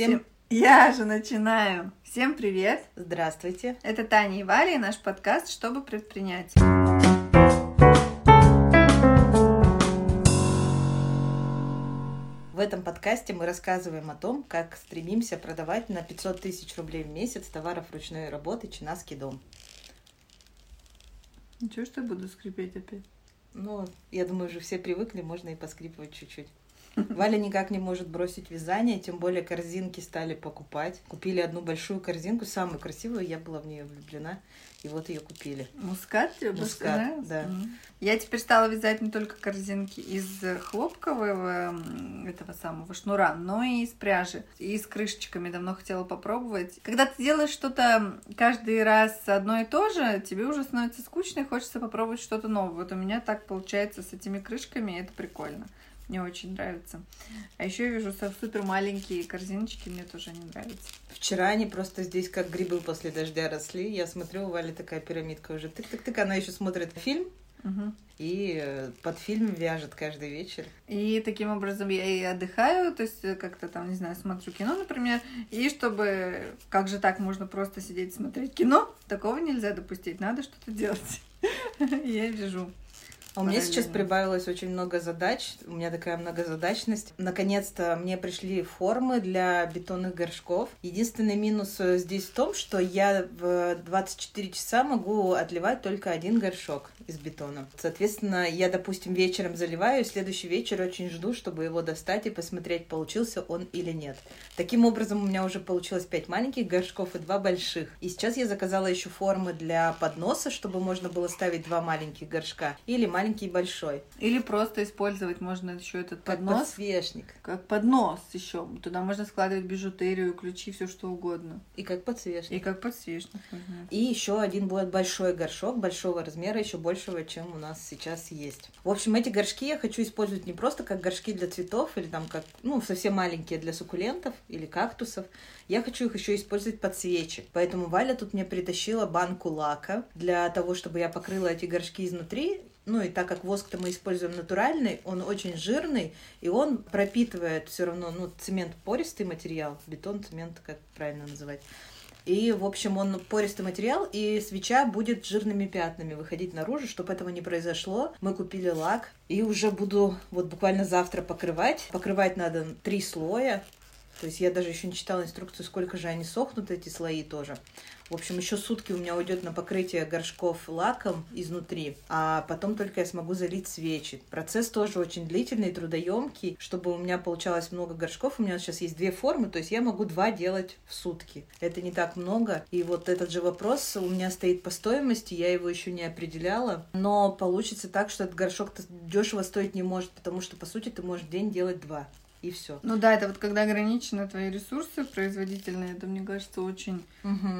Всем... Я же начинаю. Всем привет. Здравствуйте. Это Таня и Валя и наш подкаст «Чтобы предпринять». В этом подкасте мы рассказываем о том, как стремимся продавать на 500 тысяч рублей в месяц товаров ручной работы Чинаский дом. Ничего, что я буду скрипеть опять? Ну, я думаю, уже все привыкли, можно и поскрипывать чуть-чуть. Валя никак не может бросить вязание, тем более корзинки стали покупать. Купили одну большую корзинку, самую красивую, я была в нее влюблена, и вот ее купили. Мускат тебе Мускат, нравится? да. Я теперь стала вязать не только корзинки из хлопкового этого самого шнура, но и из пряжи, и с крышечками. Давно хотела попробовать. Когда ты делаешь что-то каждый раз одно и то же, тебе уже становится скучно и хочется попробовать что-то новое. Вот у меня так получается с этими крышками, и это прикольно. Мне очень нравится. А еще я вижу супер маленькие корзиночки, мне тоже они нравятся. Вчера они просто здесь как грибы после дождя росли. Я смотрю, у Вали такая пирамидка уже. Тык-тык-тык, она еще смотрит фильм Мгм. и э, под фильм вяжет каждый вечер. И таким образом я и отдыхаю, то есть э, как-то там, не знаю, смотрю кино, например, и чтобы, как же так можно просто сидеть смотреть кино, такого нельзя допустить, надо что-то делать. Я вяжу. А у меня сейчас прибавилось очень много задач. У меня такая многозадачность. Наконец-то мне пришли формы для бетонных горшков. Единственный минус э, здесь в том, что я в 24 часа могу отливать только один горшок из бетона. Соответственно, я, допустим, вечером заливаю, и следующий вечер очень жду, чтобы его достать и посмотреть, получился он или нет. Таким образом, у меня уже получилось 5 маленьких горшков и 2 больших. И сейчас я заказала еще формы для подноса, чтобы можно было ставить два маленьких горшка или маленький и большой. Или просто использовать можно еще этот Как поднос, подсвечник. как поднос еще. Туда можно складывать бижутерию, ключи, все что угодно. И как подсвечник. И как подсвечник. И еще один будет большой горшок, большого размера, еще большего, чем у нас сейчас есть. В общем, эти горшки я хочу использовать не просто как горшки для цветов или там как, ну, совсем маленькие для суккулентов или кактусов. Я хочу их еще использовать под свечи. Поэтому Валя тут мне притащила банку лака для того, чтобы я покрыла эти горшки изнутри. Ну и так как воск-то мы используем натуральный, он очень жирный, и он пропитывает все равно, ну, цемент пористый материал, бетон, цемент, как правильно называть. И, в общем, он пористый материал, и свеча будет жирными пятнами выходить наружу. Чтобы этого не произошло, мы купили лак. И уже буду вот буквально завтра покрывать. Покрывать надо три слоя. То есть я даже еще не читала инструкцию, сколько же они сохнут, эти слои тоже. В общем, еще сутки у меня уйдет на покрытие горшков лаком изнутри, а потом только я смогу залить свечи. Процесс тоже очень длительный, трудоемкий. Чтобы у меня получалось много горшков, у меня сейчас есть две формы, то есть я могу два делать в сутки. Это не так много. И вот этот же вопрос у меня стоит по стоимости, я его еще не определяла. Но получится так, что этот горшок дешево стоить не может, потому что, по сути, ты можешь день делать два. И все. Ну да, это вот когда ограничены твои ресурсы производительные, это, мне кажется, очень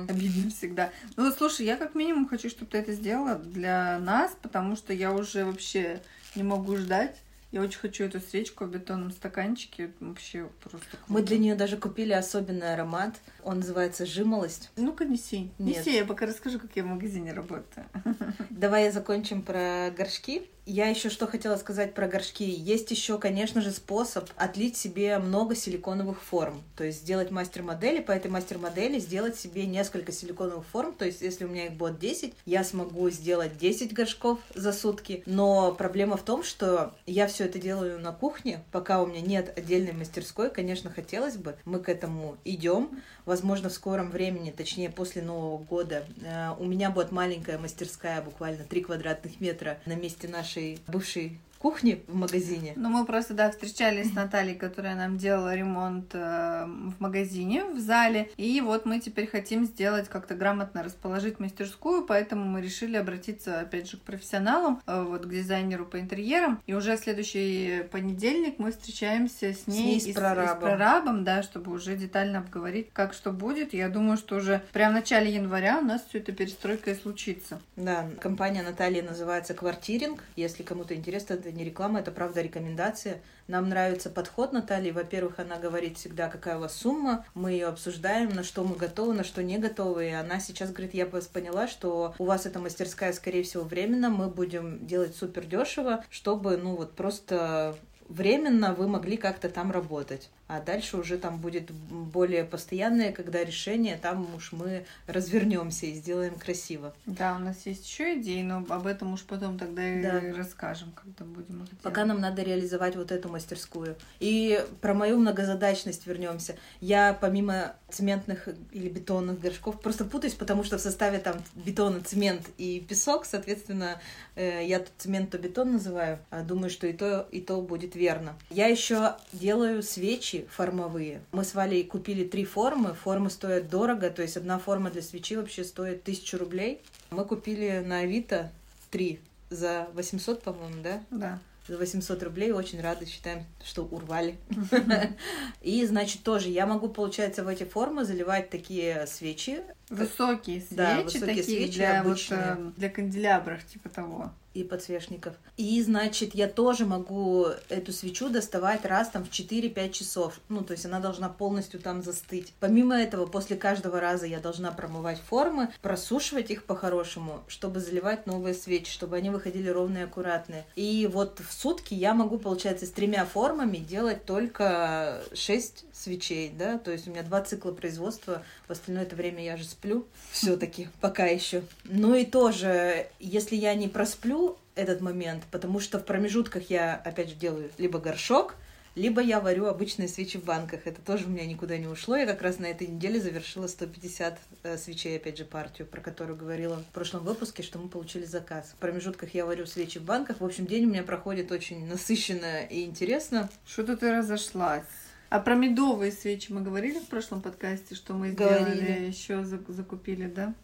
обидно всегда. Ну, слушай, я как минимум хочу, чтобы ты это сделала для нас, потому что я уже вообще не могу ждать. Я очень хочу эту свечку в бетонном стаканчике. Вообще просто Мы круто. для нее даже купили особенный аромат. Он называется жимолость. Ну-ка, неси. Нет. Неси, я пока расскажу, как я в магазине работаю. Давай закончим про горшки. Я еще что хотела сказать про горшки. Есть еще, конечно же, способ отлить себе много силиконовых форм. То есть сделать мастер-модели, по этой мастер-модели сделать себе несколько силиконовых форм. То есть если у меня их будет 10, я смогу сделать 10 горшков за сутки. Но проблема в том, что я все это делаю на кухне, пока у меня нет отдельной мастерской. Конечно, хотелось бы. Мы к этому идем. Возможно, в скором времени, точнее после Нового года, э, у меня будет маленькая мастерская, буквально 3 квадратных метра на месте нашей бывшей кухни в магазине. Ну, мы просто, да, встречались с Натальей, которая нам делала ремонт э, в магазине, в зале. И вот мы теперь хотим сделать, как-то грамотно расположить мастерскую, поэтому мы решили обратиться, опять же, к профессионалам, э, вот к дизайнеру по интерьерам. И уже следующий понедельник мы встречаемся с ней, ней, с и прорабом. и с прорабом, да, чтобы уже детально обговорить, как что будет. Я думаю, что уже прям в начале января у нас все это перестройка и случится. Да, компания Натальи называется «Квартиринг». Если кому-то интересно, это не реклама, это правда рекомендация. Нам нравится подход Натальи. Во-первых, она говорит всегда, какая у вас сумма. Мы ее обсуждаем, на что мы готовы, на что не готовы. И она сейчас говорит, я вас поняла, что у вас эта мастерская, скорее всего, временно. Мы будем делать супер дешево, чтобы, ну вот, просто временно вы могли как-то там работать. А дальше уже там будет более постоянное, когда решение, там уж мы развернемся и сделаем красиво. Да, у нас есть еще идеи, но об этом уж потом тогда да. и расскажем, когда будем их Пока нам надо реализовать вот эту мастерскую. И про мою многозадачность вернемся. Я помимо цементных или бетонных горшков просто путаюсь, потому что в составе там бетона, цемент и песок, соответственно, э, я тут цемент то бетон называю, а думаю, что и то, и то будет верно. Я еще делаю свечи формовые. Мы с Валей купили три формы. Формы стоят дорого, то есть одна форма для свечи вообще стоит тысячу рублей. Мы купили на Авито три за 800, по-моему, да? Да за 800 рублей. Очень рады, считаем, что урвали. И, значит, тоже я могу, получается, в эти формы заливать такие свечи. Высокие свечи, да, высокие такие свечи для, обычные. Вот, э, для канделябров, типа того и подсвечников. И, значит, я тоже могу эту свечу доставать раз там в 4-5 часов. Ну, то есть она должна полностью там застыть. Помимо этого, после каждого раза я должна промывать формы, просушивать их по-хорошему, чтобы заливать новые свечи, чтобы они выходили ровные и аккуратные. И вот в сутки я могу, получается, с тремя формами делать только 6 свечей, да, то есть у меня два цикла производства, в остальное это время я же сплю все-таки, пока еще. Ну и тоже, если я не просплю этот момент, потому что в промежутках я, опять же, делаю либо горшок, либо я варю обычные свечи в банках. Это тоже у меня никуда не ушло. Я как раз на этой неделе завершила 150 э, свечей, опять же, партию, про которую говорила в прошлом выпуске, что мы получили заказ. В промежутках я варю свечи в банках. В общем, день у меня проходит очень насыщенно и интересно. Что-то ты разошлась. А про медовые свечи мы говорили в прошлом подкасте, что мы говорили. сделали, еще закупили, да?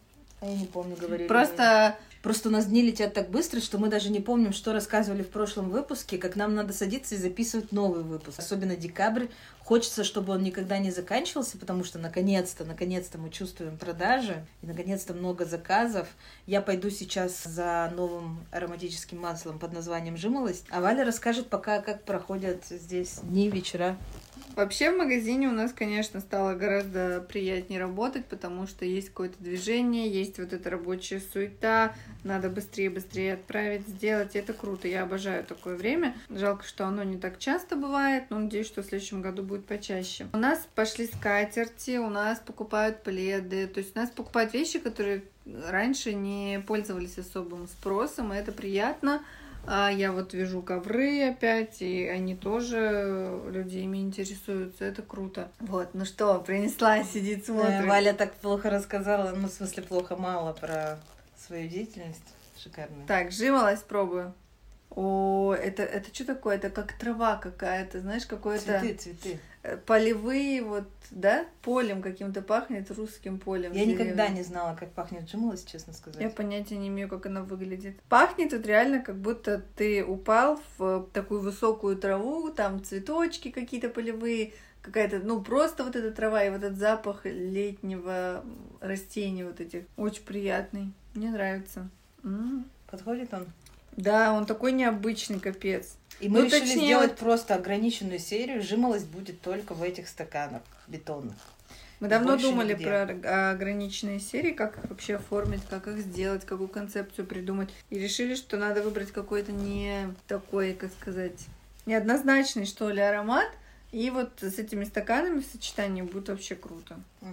А я не помню, говорили. Просто Просто у нас дни летят так быстро, что мы даже не помним, что рассказывали в прошлом выпуске, как нам надо садиться и записывать новый выпуск. Особенно декабрь. Хочется, чтобы он никогда не заканчивался, потому что наконец-то, наконец-то мы чувствуем продажи, и наконец-то много заказов. Я пойду сейчас за новым ароматическим маслом под названием «Жимолость», а Валя расскажет пока, как проходят здесь дни, вечера. Вообще в магазине у нас, конечно, стало гораздо приятнее работать, потому что есть какое-то движение, есть вот эта рабочая суета, надо быстрее-быстрее отправить, сделать. Это круто, я обожаю такое время. Жалко, что оно не так часто бывает, но надеюсь, что в следующем году будет почаще. У нас пошли скатерти, у нас покупают пледы, то есть у нас покупают вещи, которые раньше не пользовались особым спросом, и это приятно. А я вот вижу ковры опять, и они тоже, люди ими интересуются, это круто. Вот, ну что, принесла, сидит, смотрит. Валя так плохо рассказала, ну, в смысле, плохо мало про свою деятельность. Шикарно. Так, жимолость пробую. О, это, это что такое? Это как трава какая-то, знаешь, какое-то... Цветы, цветы. Э, полевые, вот, да? Полем каким-то пахнет, русским полем. Я никогда не знала, как пахнет джимолость, честно сказать. Я понятия не имею, как она выглядит. Пахнет вот реально, как будто ты упал в такую высокую траву, там цветочки какие-то полевые, какая-то, ну, просто вот эта трава и вот этот запах летнего растения вот этих. Очень приятный. Мне нравится. М-м. Подходит он? Да, он такой необычный, капец. И мы ну, решили точнее... сделать просто ограниченную серию. Жимолость будет только в этих стаканах бетонных. Мы давно Больше думали нигде. про ограниченные серии, как их вообще оформить, как их сделать, какую концепцию придумать. И решили, что надо выбрать какой-то не такой, как сказать, неоднозначный, что ли, аромат. И вот с этими стаканами в сочетании будет вообще круто. Угу.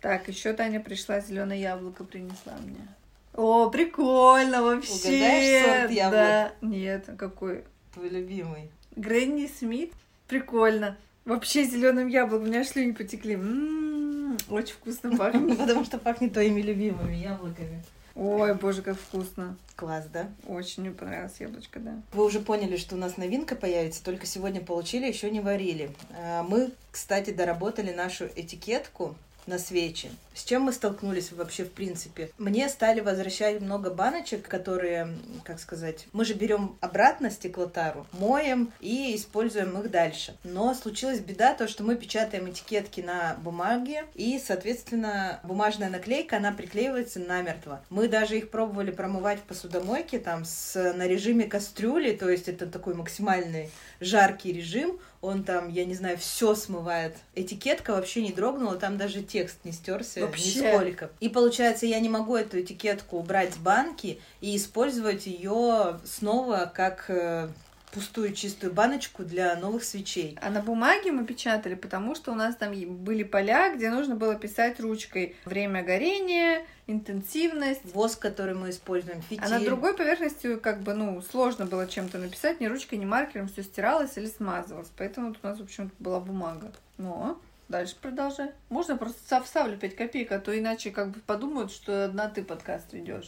Так, еще Таня пришла, зеленое яблоко принесла мне. О, прикольно вообще. Угадаешь сорт яблок? Да. Нет, а какой? Твой любимый. Гренни Смит. Прикольно. Вообще зеленым яблоком. У меня слюни потекли. М-м-м, очень вкусно пахнет. Потому что пахнет твоими любимыми яблоками. Ой, боже, как вкусно. Класс, да? Очень мне понравилось яблочко, да. Вы уже поняли, что у нас новинка появится, только сегодня получили, еще не варили. А, мы, кстати, доработали нашу этикетку на свечи. С чем мы столкнулись вообще в принципе? Мне стали возвращать много баночек, которые, как сказать, мы же берем обратно стеклотару, моем и используем их дальше. Но случилась беда, то, что мы печатаем этикетки на бумаге, и, соответственно, бумажная наклейка, она приклеивается намертво. Мы даже их пробовали промывать в посудомойке, там, с, на режиме кастрюли, то есть это такой максимальный жаркий режим, он там, я не знаю, все смывает. Этикетка вообще не дрогнула, там даже текст не стерся вообще. нисколько. И получается, я не могу эту этикетку убрать с банки и использовать ее снова как э, пустую чистую баночку для новых свечей. А на бумаге мы печатали, потому что у нас там были поля, где нужно было писать ручкой время горения, интенсивность. Воск, который мы используем, фитиль. А на другой поверхности как бы, ну, сложно было чем-то написать, ни ручкой, ни маркером, все стиралось или смазывалось. Поэтому вот у нас, в общем была бумага. Но Дальше продолжай. Можно просто вставлю 5 копеек, а то иначе как бы подумают, что одна ты подкаст ведешь.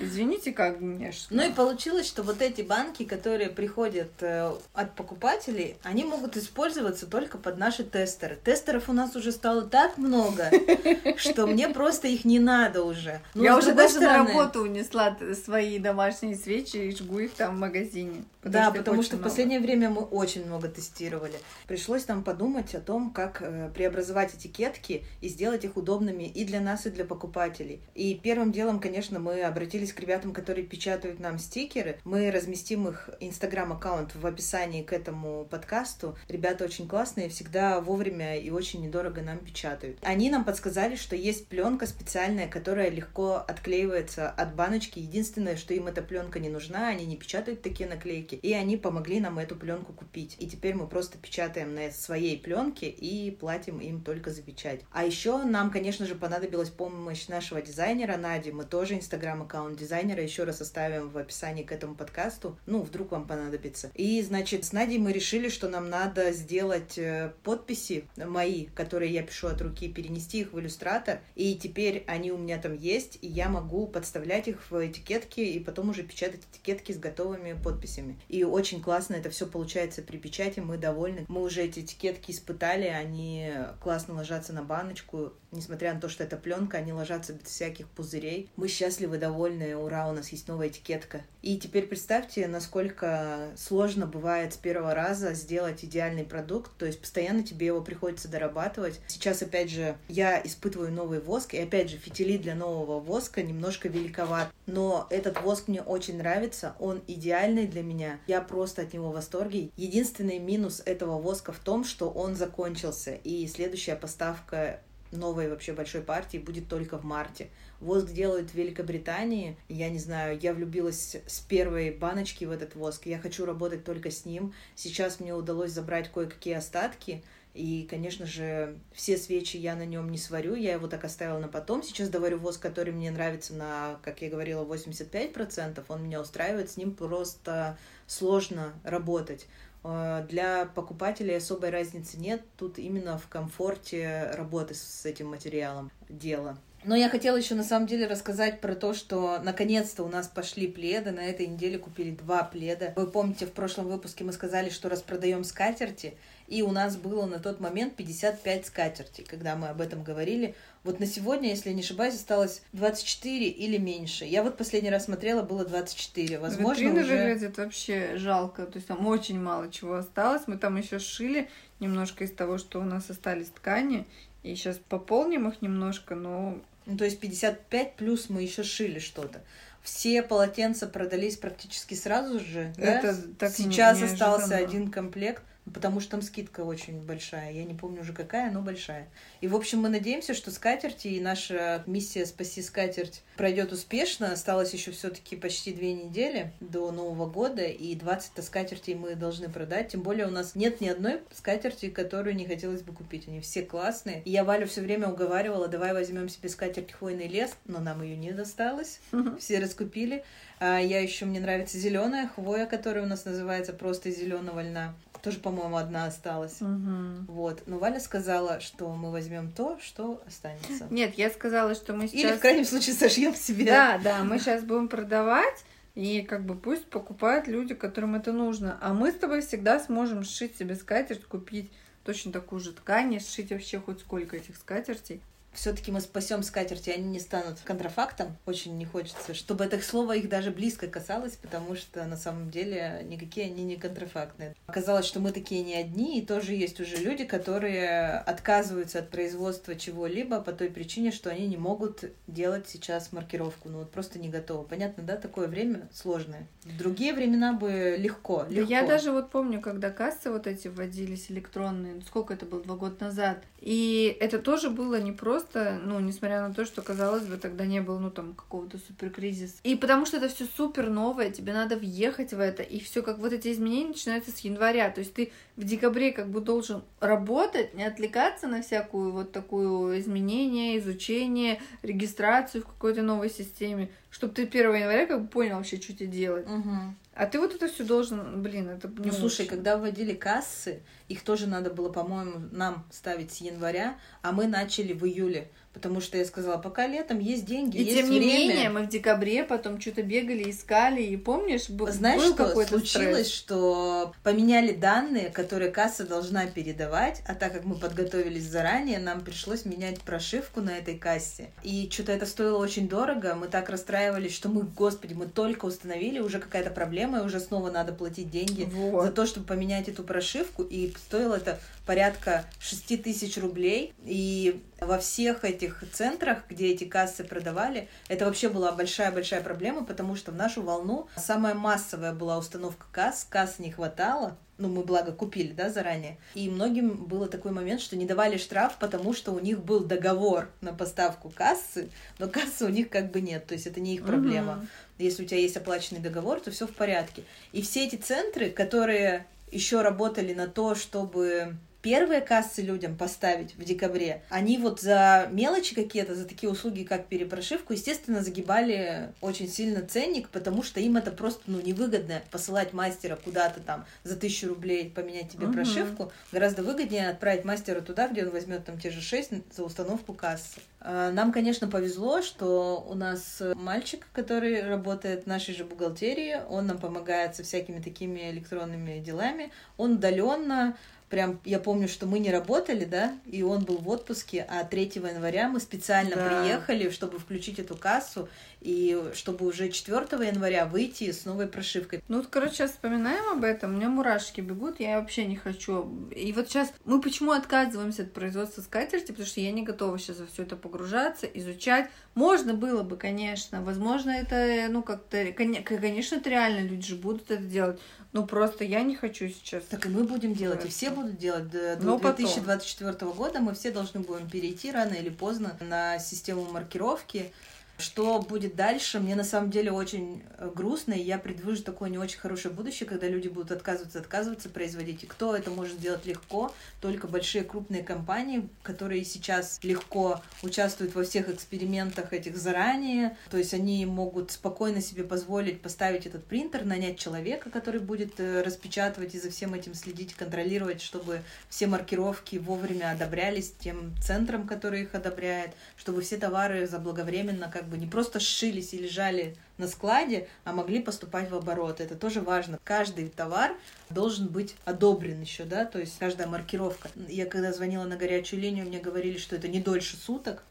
Извините, как мне что. Ну и получилось, что вот эти банки, которые приходят э, от покупателей, они могут использоваться только под наши тестеры. Тестеров у нас уже стало так много, что мне просто их не надо уже. Но Я уже даже стороны... на работу унесла свои домашние свечи и жгу их там в магазине. Да, потому что в последнее время мы очень много тестировали. Пришлось нам подумать о том, как э, преобразовать этикетки и сделать их удобными и для нас, и для покупателей. И первым делом, конечно, мы обратились к ребятам, которые печатают нам стикеры. Мы разместим их инстаграм-аккаунт в описании к этому подкасту. Ребята очень классные, всегда вовремя и очень недорого нам печатают. Они нам подсказали, что есть пленка специальная, которая легко отклеивается от баночки. Единственное, что им эта пленка не нужна, они не печатают такие наклейки и они помогли нам эту пленку купить. И теперь мы просто печатаем на своей пленке и платим им только за печать. А еще нам, конечно же, понадобилась помощь нашего дизайнера Нади. Мы тоже инстаграм-аккаунт дизайнера еще раз оставим в описании к этому подкасту. Ну, вдруг вам понадобится. И, значит, с Надей мы решили, что нам надо сделать э, подписи мои, которые я пишу от руки, перенести их в иллюстратор. И теперь они у меня там есть, и я могу подставлять их в этикетки и потом уже печатать этикетки с готовыми подписями. И очень классно это все получается при печати, мы довольны. Мы уже эти этикетки испытали, они классно ложатся на баночку. Несмотря на то, что это пленка, они ложатся без всяких пузырей. Мы счастливы, довольны, ура, у нас есть новая этикетка. И теперь представьте, насколько сложно бывает с первого раза сделать идеальный продукт, то есть постоянно тебе его приходится дорабатывать. Сейчас, опять же, я испытываю новый воск, и опять же, фитили для нового воска немножко великоват. Но этот воск мне очень нравится, он идеальный для меня. Я просто от него в восторге. Единственный минус этого воска в том, что он закончился, и следующая поставка новой вообще большой партии будет только в марте. Воск делают в Великобритании. Я не знаю, я влюбилась с первой баночки в этот воск. Я хочу работать только с ним. Сейчас мне удалось забрать кое-какие остатки. И, конечно же, все свечи я на нем не сварю, я его так оставила на потом. Сейчас доварю воск, который мне нравится на, как я говорила, 85%. Он меня устраивает, с ним просто сложно работать. Э, для покупателей особой разницы нет. Тут именно в комфорте работы с этим материалом дело. Но я хотела еще на самом деле рассказать про то, что наконец-то у нас пошли пледы. На этой неделе купили два пледа. Вы помните, в прошлом выпуске мы сказали, что распродаем скатерти. И у нас было на тот момент 55 скатертей, когда мы об этом говорили. Вот на сегодня, если не ошибаюсь, осталось 24 или меньше. Я вот последний раз смотрела, было 24. Возможно, Витрины уже... выглядят вообще жалко. То есть там очень мало чего осталось. Мы там еще шили немножко из того, что у нас остались ткани. И сейчас пополним их немножко, но... Ну, то есть 55 плюс мы еще шили что-то. Все полотенца продались практически сразу же. Это да? так Сейчас остался один комплект потому что там скидка очень большая. Я не помню уже какая, но большая. И, в общем, мы надеемся, что скатерти и наша миссия «Спаси скатерть» пройдет успешно. Осталось еще все-таки почти две недели до Нового года, и 20 скатертей мы должны продать. Тем более у нас нет ни одной скатерти, которую не хотелось бы купить. Они все классные. И я Валю все время уговаривала, давай возьмем себе скатерть «Хвойный лес», но нам ее не досталось. Все раскупили. А я еще, мне нравится зеленая хвоя, которая у нас называется просто зеленого льна. Тоже, по-моему, одна осталась. Угу. Вот. Но Валя сказала, что мы возьмем то, что останется. Нет, я сказала, что мы сейчас... Или в крайнем случае сошьем себе. Да, да, мы сейчас будем продавать. И как бы пусть покупают люди, которым это нужно. А мы с тобой всегда сможем сшить себе скатерть, купить точно такую же ткань, сшить вообще хоть сколько этих скатертей все-таки мы спасем скатерти, они не станут контрафактом. Очень не хочется, чтобы это слово их даже близко касалось, потому что на самом деле никакие они не контрафактные. Оказалось, что мы такие не одни, и тоже есть уже люди, которые отказываются от производства чего-либо по той причине, что они не могут делать сейчас маркировку. Ну вот просто не готовы. Понятно, да? Такое время сложное. В другие времена бы легко. легко. Да я даже вот помню, когда кассы вот эти вводились электронные, сколько это было, два года назад, и это тоже было не просто просто, ну, несмотря на то, что, казалось бы, тогда не было, ну, там, какого-то супер кризиса. И потому что это все супер новое, тебе надо въехать в это, и все как вот эти изменения начинаются с января. То есть ты в декабре как бы должен работать, не отвлекаться на всякую вот такую изменение, изучение, регистрацию в какой-то новой системе, чтобы ты 1 января как бы понял вообще, что тебе делать. Угу. А ты вот это все должен, блин, это Ну, слушай, когда вводили кассы, их тоже надо было, по-моему, нам ставить с января, а мы начали в июле. Потому что я сказала, пока летом есть деньги, И есть тем не время. менее, мы в декабре потом что-то бегали, искали, и помнишь, б- Знаешь, был что какой-то случилось, стресс? что поменяли данные, которые касса должна передавать, а так как мы подготовились заранее, нам пришлось менять прошивку на этой кассе. И что-то это стоило очень дорого, мы так расстраивались, что мы, господи, мы только установили, уже какая-то проблема, и уже снова надо платить деньги Вот. за то, чтобы поменять эту прошивку, и стоило это порядка 6 тысяч рублей, и во всех этих центрах, где эти кассы продавали, это вообще была большая-большая проблема, потому что в нашу волну самая массовая была установка касс, касс не хватало, ну, мы, благо, купили, да, заранее. И многим было такой момент, что не давали штраф, потому что у них был договор на поставку кассы, но кассы у них как бы нет, то есть это не их проблема. Мгм. Если у тебя есть оплаченный договор, то все в порядке. И все эти центры, которые еще работали на то, чтобы первые кассы людям поставить в декабре, они вот за мелочи какие-то, за такие услуги, как перепрошивку, естественно, загибали очень сильно ценник, потому что им это просто ну, невыгодно посылать мастера куда-то там за тысячу рублей поменять тебе Мгм. прошивку. Гораздо выгоднее отправить мастера туда, где он возьмет там те же 6 за установку кассы. А, Нам, конечно, повезло, что у нас мальчик, который работает в нашей же бухгалтерии, он нам помогает со всякими такими электронными делами. Он удаленно Прям я помню, что мы не работали, да, и он был в отпуске, а 3 января мы специально Да. приехали, чтобы включить эту кассу, и чтобы уже 4 января выйти с новой прошивкой. Ну, вот, короче, сейчас вспоминаем об этом, у меня мурашки бегут, я вообще не хочу. И вот сейчас мы почему отказываемся от производства скатерти, потому что я не готова сейчас во все это погружаться, изучать. Можно было бы, конечно, возможно, это, ну, как-то, коне- конечно, это реально, люди же будут это делать, но просто я не хочу сейчас. Так и мы будем делать, и все будут делать. До, до Но потом. 2024 года мы все должны будем перейти рано или поздно на систему маркировки. Что будет дальше, мне на самом деле очень э, грустно, и я предвижу такое не очень хорошее будущее, когда люди будут отказываться, отказываться производить. И кто это может сделать легко? Только большие крупные компании, которые сейчас легко участвуют во всех экспериментах этих заранее. То есть они могут спокойно себе позволить поставить этот принтер, нанять человека, который будет э, распечатывать и за всем этим следить, контролировать, чтобы все маркировки вовремя одобрялись тем центром, который их одобряет, чтобы все товары заблаговременно как бы не просто сшились и лежали на складе, а могли поступать в оборот. Это тоже важно. Каждый товар должен быть одобрен еще, да, то есть каждая маркировка. Я когда звонила на горячую линию, мне говорили, что это не дольше суток,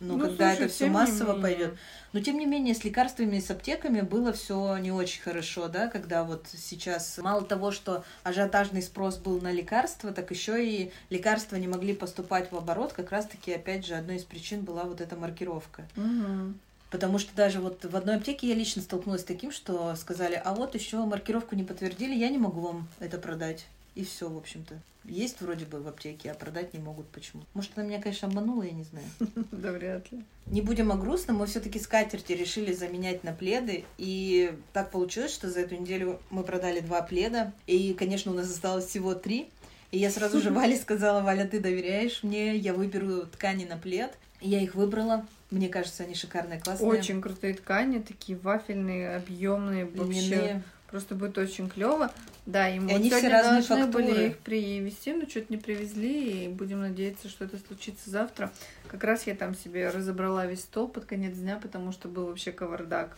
но Ну, когда слушай, это все массово менее. пойдет. Но тем не менее, с лекарствами и с аптеками было все не очень хорошо, да, когда вот сейчас мало того, что ажиотажный спрос был на лекарства, так еще и лекарства не могли поступать в оборот, как раз-таки, опять же, одной из причин была вот эта маркировка. Мгм. Потому что даже вот в одной аптеке я лично столкнулась с таким, что сказали, а вот еще маркировку не подтвердили, я не могу вам это продать. И все, в общем-то. Есть вроде бы в аптеке, а продать не могут. Почему? Может, она меня, конечно, обманула, я не знаю. Да вряд ли. Не будем о грустном, мы все-таки скатерти решили заменять на пледы. И так получилось, что за эту неделю мы продали два пледа. И, конечно, у нас осталось всего три. И я сразу же Вале сказала, Валя, ты доверяешь мне, я выберу ткани на плед. Я их выбрала. Мне кажется, они шикарные, классные. Очень крутые ткани, такие вафельные, объемные, вообще. Просто будет очень клево. Да, и мы И они все разные должны были фактуры. их привезти, но что-то не привезли, и будем надеяться, что это случится завтра. Как раз я там себе разобрала весь стол под конец дня, потому что был вообще кавардак.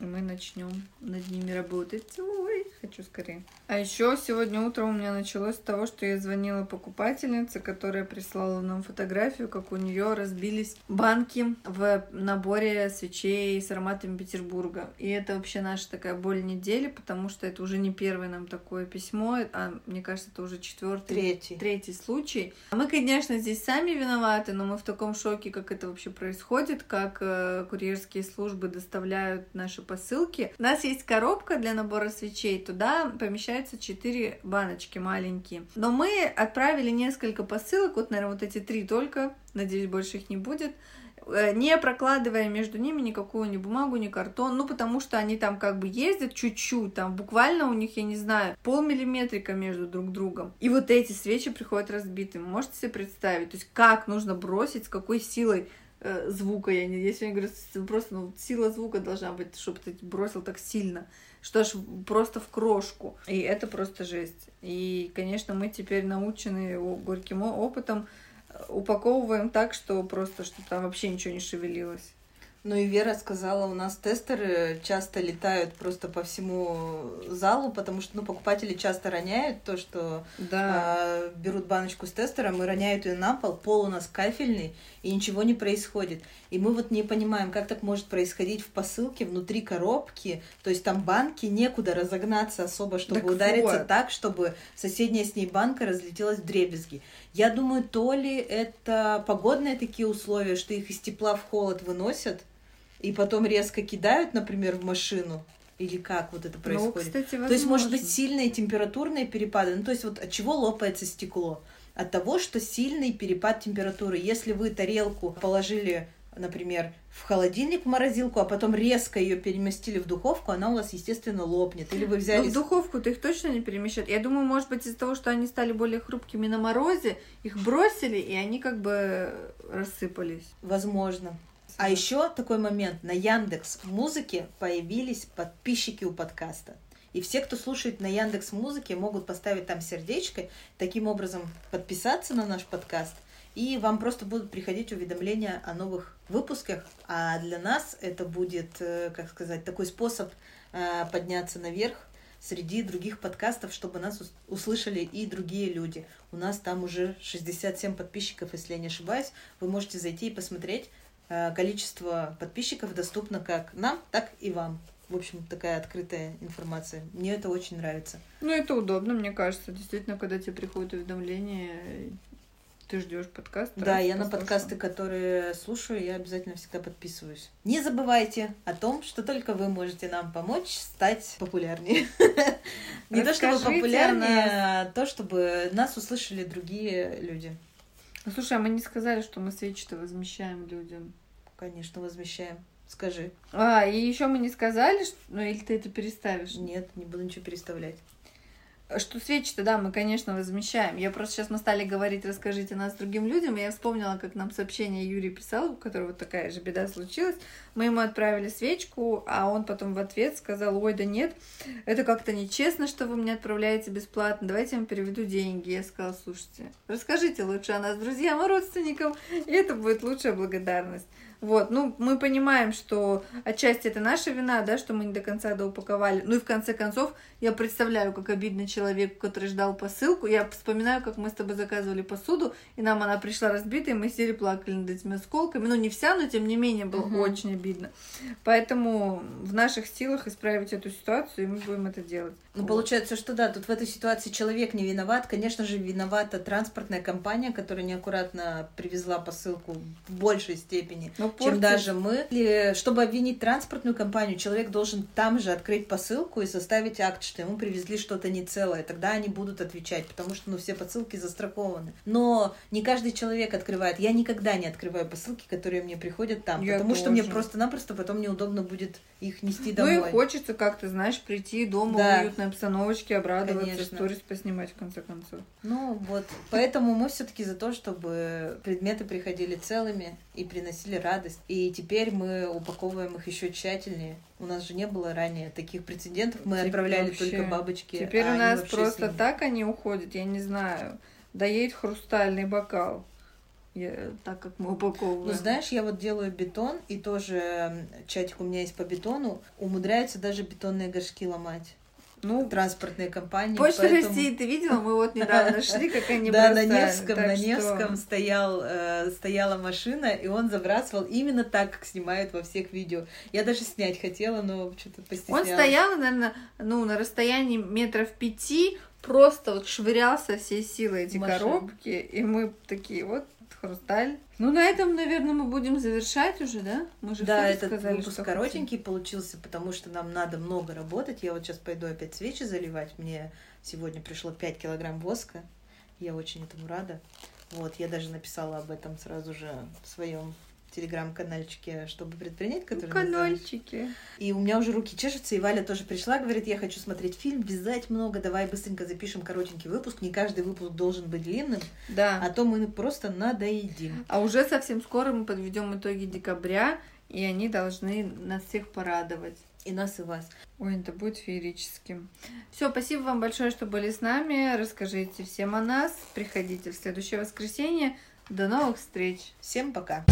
И мы начнем над ними работать. Хочу скорее. А еще сегодня утром у меня началось с того, что я звонила покупательнице, которая прислала нам фотографию, как у нее разбились банки в наборе свечей с ароматами Петербурга. И это вообще наша такая боль недели, потому что это уже не первое нам такое письмо, а мне кажется, это уже четвертый Третий. третий случай. Мы, конечно, здесь сами виноваты, но мы в таком шоке, как это вообще происходит, как э, курьерские службы доставляют наши посылки. У нас есть коробка для набора свечей, туда туда помещается 4 баночки маленькие. Но мы отправили несколько посылок, вот, наверное, вот эти три только, надеюсь, больше их не будет, э, не прокладывая между ними никакую ни бумагу, ни картон, ну, потому что они там как бы ездят чуть-чуть, там буквально у них, я не знаю, полмиллиметрика между друг другом. И вот эти свечи приходят разбитыми. Можете себе представить? То есть как нужно бросить, с какой силой э, звука, я не, я сегодня говорю, просто ну, сила звука должна быть, чтобы ты бросил так сильно, что аж просто в крошку. И это просто жесть. И, конечно, мы теперь научены горьким опытом, э, упаковываем так, что просто, что там вообще ничего не шевелилось. Ну и Вера сказала, у нас тестеры часто летают просто по всему залу, потому что ну, покупатели часто роняют то, что да. э, берут баночку с тестером и роняют ее на пол. Пол у нас кафельный, и ничего не происходит. И мы вот не понимаем, как так может происходить в посылке внутри коробки. То есть там банки некуда разогнаться особо, чтобы так удариться вот. так, чтобы соседняя с ней банка разлетелась в дребезги. Я думаю, то ли это погодные такие условия, что их из тепла в холод выносят, и потом резко кидают, например, в машину, или как вот это ну, происходит? Ну, кстати, возможно. То есть, может быть, сильные температурные перепады. Ну, то есть, вот от чего лопается стекло? От того, что сильный перепад температуры. Если вы тарелку положили, например, в холодильник, в морозилку, а потом резко ее переместили в духовку, она у вас, естественно, лопнет. Или вы взяли... Но в духовку-то их точно не перемещают. Я думаю, может быть, из-за того, что они стали более хрупкими на морозе, их бросили, и они как бы рассыпались. Возможно. А еще такой момент. На Яндекс Музыке появились подписчики у подкаста. И все, кто слушает на Яндекс Музыке, могут поставить там сердечко, таким образом подписаться на наш подкаст. И вам просто будут приходить уведомления о новых выпусках. А для нас это будет, э, как сказать, такой способ э, подняться наверх среди других подкастов, чтобы нас услышали и другие люди. У нас там уже 67 подписчиков, если я не ошибаюсь. Вы можете зайти и посмотреть. Э, количество подписчиков доступно как нам, так и вам. В общем, такая открытая информация. Мне это очень нравится. Ну, это удобно, мне кажется. Действительно, когда тебе приходят уведомления, ты ждешь подкаст. Да, я на подкасты, которые слушаю, я обязательно всегда подписываюсь. Не забывайте о том, что только вы можете нам помочь стать популярнее. Не то чтобы популярнее, а то, чтобы нас услышали другие люди. Ну, слушай, а мы не сказали, что мы свечи-то возмещаем людям. Конечно, возмещаем. Скажи. А, и еще мы не сказали, что... ну или ты это переставишь? Нет, не буду ничего переставлять. Что свечи-то, да, мы, конечно, возмещаем. Я просто сейчас мы стали говорить, расскажите нас другим людям, и я вспомнила, как нам сообщение Юрий писал, у которого такая же беда случилась. Мы ему отправили свечку, а он потом в ответ сказал, ой, да нет, это как-то нечестно, что вы мне отправляете бесплатно, давайте я вам переведу деньги. Я сказала, слушайте, расскажите лучше о нас друзьям и родственникам, и это будет лучшая благодарность. Вот, ну, мы понимаем, что отчасти это наша вина, да, что мы не до конца доупаковали. Ну и в конце концов, я представляю, как обидно человеку, который ждал посылку. Я вспоминаю, как мы с тобой заказывали посуду, и нам она пришла разбитая, и мы сели плакали над этими осколками. Ну, не вся, но тем не менее было угу. очень обидно. Поэтому в наших силах исправить эту ситуацию, и мы будем это делать. Ну, вот. получается, что да, тут в этой ситуации человек не виноват. Конечно же, виновата транспортная компания, которая неаккуратно привезла посылку в большей степени. Но порции... чем даже мы. И чтобы обвинить транспортную компанию, человек должен там же открыть посылку и составить акт, что ему привезли что-то не целое. Тогда они будут отвечать, потому что ну, все посылки застрахованы. Но не каждый человек открывает. Я никогда не открываю посылки, которые мне приходят там, Я потому тоже. что мне просто-напросто потом неудобно будет их нести домой. Ну и хочется как-то, знаешь, прийти дома да. в уютной обстановочке, обрадоваться, Конечно. сторис поснимать в конце концов. Ну вот, поэтому мы все-таки за то, чтобы предметы приходили целыми и приносили радость. И теперь мы упаковываем их еще тщательнее. У нас же не было ранее таких прецедентов. Мы теперь отправляли вообще. только бабочки. Теперь а у нас просто так они уходят, я не знаю. Доедет хрустальный бокал. Я, так как мы упаковываем. Ну, знаешь, я вот делаю бетон, и тоже чатик у меня есть по бетону. Умудряются даже бетонные горшки ломать ну, транспортные компании. Почта поэтому... России, ты видела? Мы вот недавно шли, как они Да, на Невском, на Невском стоял, э, стояла машина, и он забрасывал именно так, как снимают во всех видео. Я даже снять хотела, но что-то постеснялась. Он стоял, наверное, ну, на расстоянии метров пяти, просто вот швырялся всей силой эти Машин. коробки, и мы такие вот Хрусталь. Ну, на этом, наверное, мы будем завершать уже, да? Мы же Да, этот сказали, выпуск что коротенький получился, потому что нам надо много работать. Я вот сейчас пойду опять свечи заливать. Мне сегодня пришло 5 килограмм воска. Я очень этому рада. Вот, я даже написала об этом сразу же в своем телеграм-канальчике, чтобы предпринять, который Ну, канальчики. И у меня уже руки чешутся, и Валя тоже пришла, говорит, я хочу смотреть фильм, вязать много, давай быстренько запишем коротенький выпуск. Не каждый выпуск должен быть длинным, Да. а то мы просто надоедим. А уже совсем скоро мы подведем итоги декабря, и они должны нас всех порадовать. И нас, и вас. Ой, это будет феерическим. Все, спасибо вам большое, что были с нами. Расскажите всем о нас. Приходите в следующее воскресенье. До новых встреч. Всем пока.